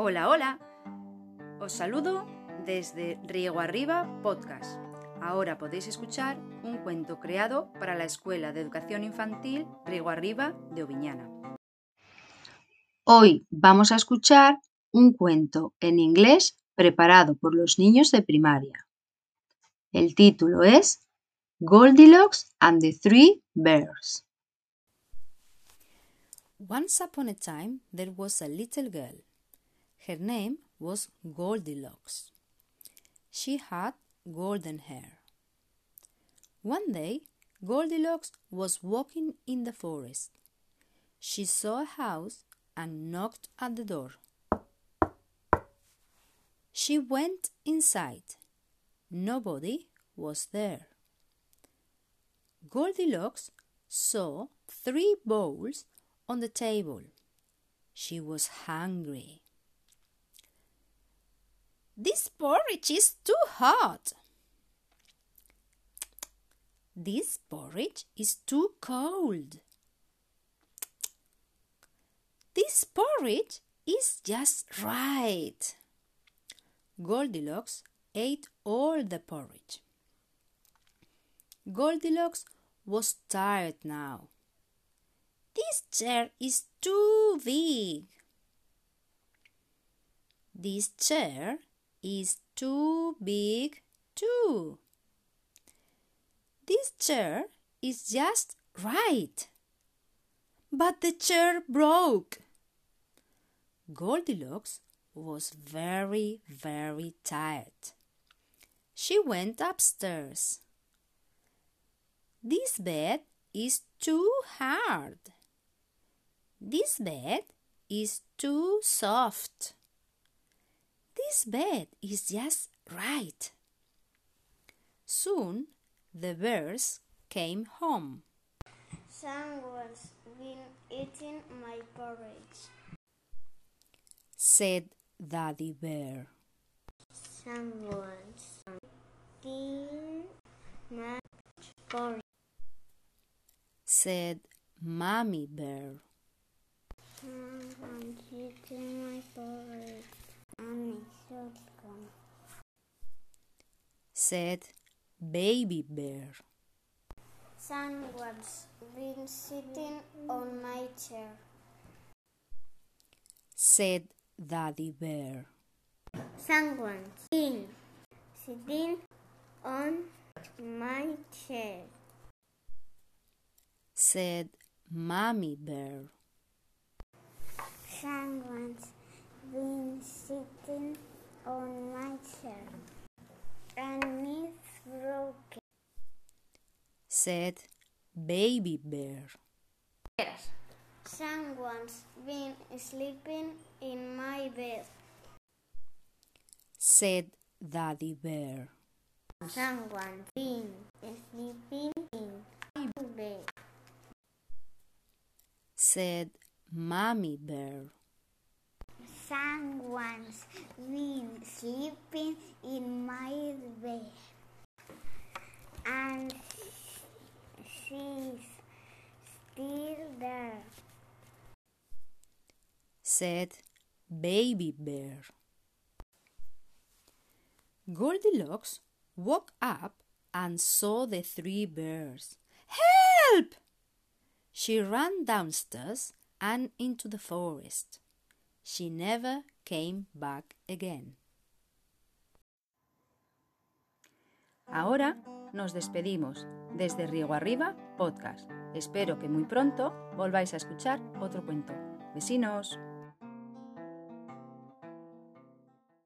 Hola, hola. Os saludo desde Riego Arriba Podcast. Ahora podéis escuchar un cuento creado para la Escuela de Educación Infantil Riego Arriba de Oviñana. Hoy vamos a escuchar un cuento en inglés preparado por los niños de primaria. El título es Goldilocks and the Three Bears. Once upon a time there was a little girl. Her name was Goldilocks. She had golden hair. One day, Goldilocks was walking in the forest. She saw a house and knocked at the door. She went inside. Nobody was there. Goldilocks saw three bowls on the table. She was hungry. This porridge is too hot. This porridge is too cold. This porridge is just right. Goldilocks ate all the porridge. Goldilocks was tired now. This chair is too big. This chair is too big too. This chair is just right. But the chair broke. Goldilocks was very, very tired. She went upstairs. This bed is too hard. This bed is too soft. This bed is just right. Soon the bears came home. Someone's been eating my porridge. Said Daddy Bear. Someone's been my porridge. Said Mommy Bear. Someone's eating my porridge. And it's all gone. Said Baby Bear. Someone's been sitting on my chair. Said Daddy Bear. Someone's been sitting on my chair. Said Mommy Bear. Someone's been sitting on my chair. And it's broken. Said Baby Bear. Yes. Someone's been sleeping in my bed. Said Daddy Bear. Someone's been sleeping in my bed. Said Mommy Bear. Someone's been sleeping in my bed. And she's still there. Said Baby Bear. Goldilocks woke up and saw the three bears. Help! She ran downstairs and into the forest. She never came back again. Ahora nos despedimos desde Riego Arriba Podcast. Espero que muy pronto volváis a escuchar otro cuento. Vecinos.